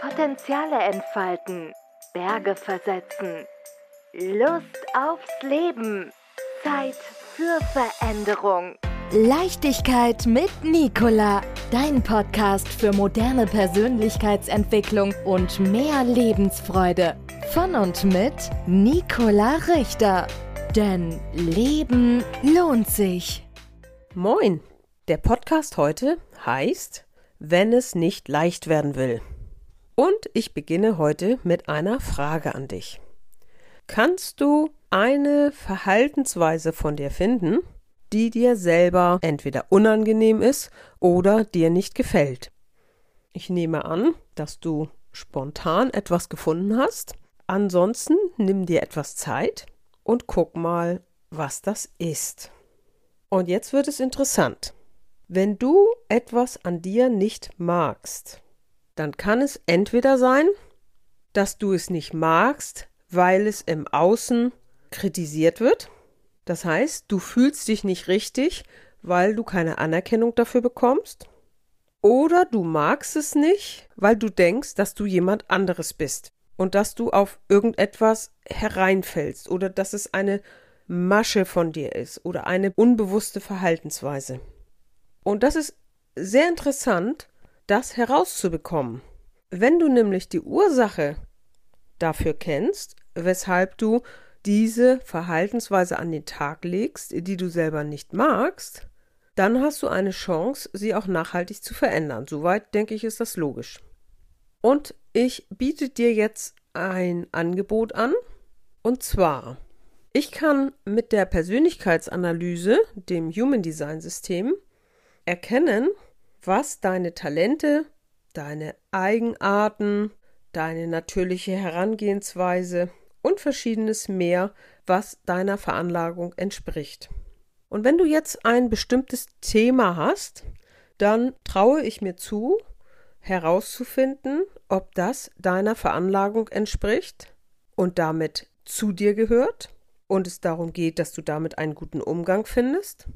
Potenziale entfalten, Berge versetzen, Lust aufs Leben, Zeit für Veränderung. Leichtigkeit mit Nicola, dein Podcast für moderne Persönlichkeitsentwicklung und mehr Lebensfreude. Von und mit Nicola Richter. Denn Leben lohnt sich. Moin! Der Podcast heute heißt Wenn es nicht leicht werden will. Und ich beginne heute mit einer Frage an dich. Kannst du eine Verhaltensweise von dir finden, die dir selber entweder unangenehm ist oder dir nicht gefällt? Ich nehme an, dass du spontan etwas gefunden hast. Ansonsten nimm dir etwas Zeit und guck mal, was das ist. Und jetzt wird es interessant. Wenn du etwas an dir nicht magst, dann kann es entweder sein, dass du es nicht magst, weil es im Außen kritisiert wird. Das heißt, du fühlst dich nicht richtig, weil du keine Anerkennung dafür bekommst. Oder du magst es nicht, weil du denkst, dass du jemand anderes bist und dass du auf irgendetwas hereinfällst oder dass es eine Masche von dir ist oder eine unbewusste Verhaltensweise. Und das ist sehr interessant, das herauszubekommen. Wenn du nämlich die Ursache dafür kennst, weshalb du diese Verhaltensweise an den Tag legst, die du selber nicht magst, dann hast du eine Chance, sie auch nachhaltig zu verändern. Soweit denke ich, ist das logisch. Und ich biete dir jetzt ein Angebot an. Und zwar, ich kann mit der Persönlichkeitsanalyse, dem Human Design System, erkennen, was deine Talente, deine Eigenarten, deine natürliche Herangehensweise und verschiedenes mehr, was deiner Veranlagung entspricht. Und wenn du jetzt ein bestimmtes Thema hast, dann traue ich mir zu, herauszufinden, ob das deiner Veranlagung entspricht und damit zu dir gehört und es darum geht, dass du damit einen guten Umgang findest,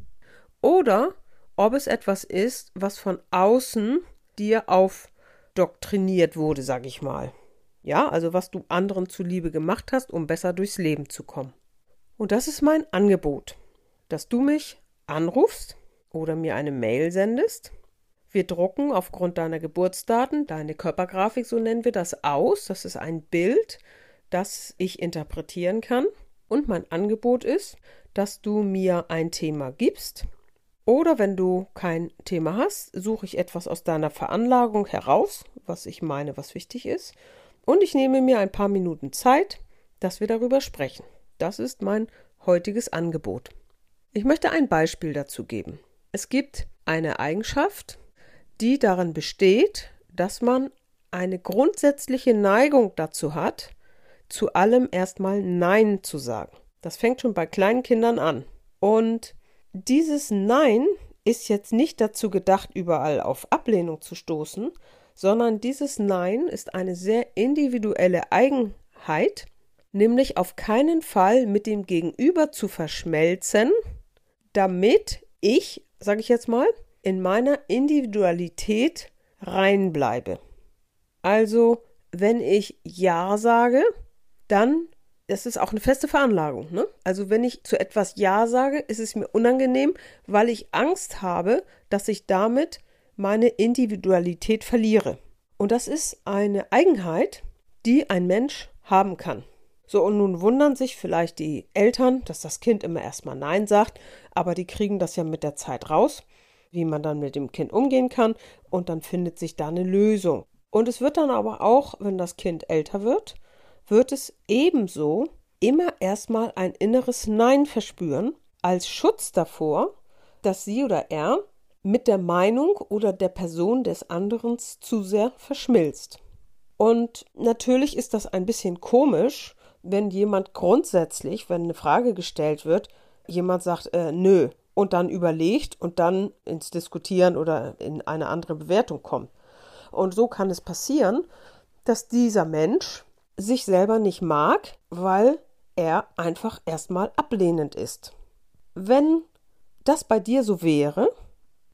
oder ob es etwas ist, was von außen dir aufdoktriniert wurde, sag ich mal. Ja, also was du anderen zuliebe gemacht hast, um besser durchs Leben zu kommen. Und das ist mein Angebot, dass du mich anrufst oder mir eine Mail sendest. Wir drucken aufgrund deiner Geburtsdaten, deine Körpergrafik, so nennen wir das aus. Das ist ein Bild, das ich interpretieren kann. Und mein Angebot ist, dass du mir ein Thema gibst, oder wenn du kein Thema hast, suche ich etwas aus deiner Veranlagung heraus, was ich meine, was wichtig ist. Und ich nehme mir ein paar Minuten Zeit, dass wir darüber sprechen. Das ist mein heutiges Angebot. Ich möchte ein Beispiel dazu geben. Es gibt eine Eigenschaft, die darin besteht, dass man eine grundsätzliche Neigung dazu hat, zu allem erstmal Nein zu sagen. Das fängt schon bei kleinen Kindern an. Und dieses Nein ist jetzt nicht dazu gedacht, überall auf Ablehnung zu stoßen, sondern dieses Nein ist eine sehr individuelle Eigenheit, nämlich auf keinen Fall mit dem Gegenüber zu verschmelzen, damit ich, sage ich jetzt mal, in meiner Individualität reinbleibe. Also, wenn ich Ja sage, dann das ist auch eine feste Veranlagung. Ne? Also wenn ich zu etwas Ja sage, ist es mir unangenehm, weil ich Angst habe, dass ich damit meine Individualität verliere. Und das ist eine Eigenheit, die ein Mensch haben kann. So, und nun wundern sich vielleicht die Eltern, dass das Kind immer erstmal Nein sagt, aber die kriegen das ja mit der Zeit raus, wie man dann mit dem Kind umgehen kann, und dann findet sich da eine Lösung. Und es wird dann aber auch, wenn das Kind älter wird, wird es ebenso immer erstmal ein inneres Nein verspüren, als Schutz davor, dass sie oder er mit der Meinung oder der Person des anderen zu sehr verschmilzt. Und natürlich ist das ein bisschen komisch, wenn jemand grundsätzlich, wenn eine Frage gestellt wird, jemand sagt, äh, nö, und dann überlegt und dann ins Diskutieren oder in eine andere Bewertung kommt. Und so kann es passieren, dass dieser Mensch sich selber nicht mag, weil er einfach erstmal ablehnend ist. Wenn das bei dir so wäre,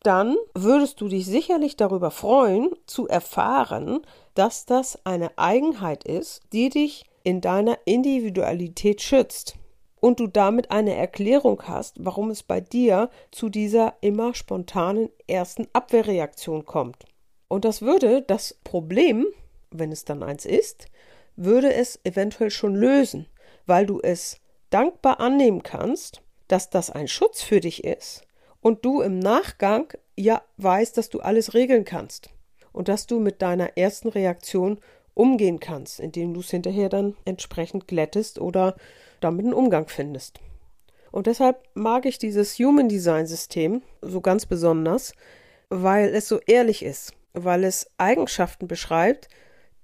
dann würdest du dich sicherlich darüber freuen, zu erfahren, dass das eine Eigenheit ist, die dich in deiner Individualität schützt und du damit eine Erklärung hast, warum es bei dir zu dieser immer spontanen ersten Abwehrreaktion kommt. Und das würde das Problem, wenn es dann eins ist, würde es eventuell schon lösen, weil du es dankbar annehmen kannst, dass das ein Schutz für dich ist und du im Nachgang ja weißt, dass du alles regeln kannst und dass du mit deiner ersten Reaktion umgehen kannst, indem du es hinterher dann entsprechend glättest oder damit einen Umgang findest. Und deshalb mag ich dieses Human Design System so ganz besonders, weil es so ehrlich ist, weil es Eigenschaften beschreibt,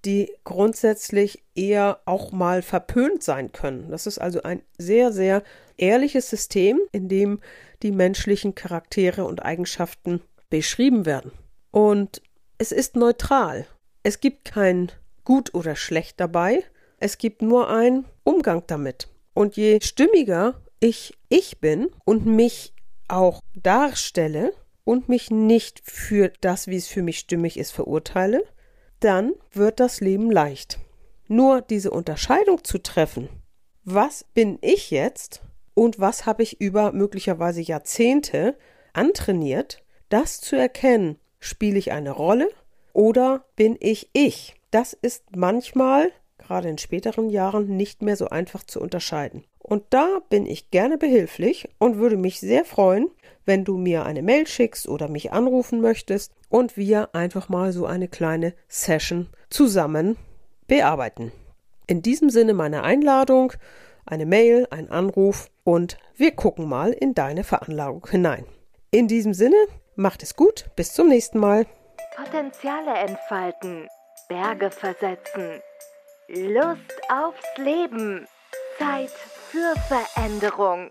die grundsätzlich eher auch mal verpönt sein können. Das ist also ein sehr, sehr ehrliches System, in dem die menschlichen Charaktere und Eigenschaften beschrieben werden. Und es ist neutral. Es gibt kein gut oder schlecht dabei. Es gibt nur einen Umgang damit. Und je stimmiger ich ich bin und mich auch darstelle und mich nicht für das, wie es für mich stimmig ist, verurteile, dann wird das Leben leicht. Nur diese Unterscheidung zu treffen, was bin ich jetzt und was habe ich über möglicherweise Jahrzehnte antrainiert, das zu erkennen, spiele ich eine Rolle oder bin ich ich? Das ist manchmal, gerade in späteren Jahren, nicht mehr so einfach zu unterscheiden. Und da bin ich gerne behilflich und würde mich sehr freuen, wenn du mir eine Mail schickst oder mich anrufen möchtest und wir einfach mal so eine kleine Session zusammen bearbeiten. In diesem Sinne meine Einladung, eine Mail, ein Anruf und wir gucken mal in deine Veranlagung hinein. In diesem Sinne, macht es gut, bis zum nächsten Mal. Potenziale entfalten, Berge versetzen, Lust aufs Leben, Zeit für Veränderung.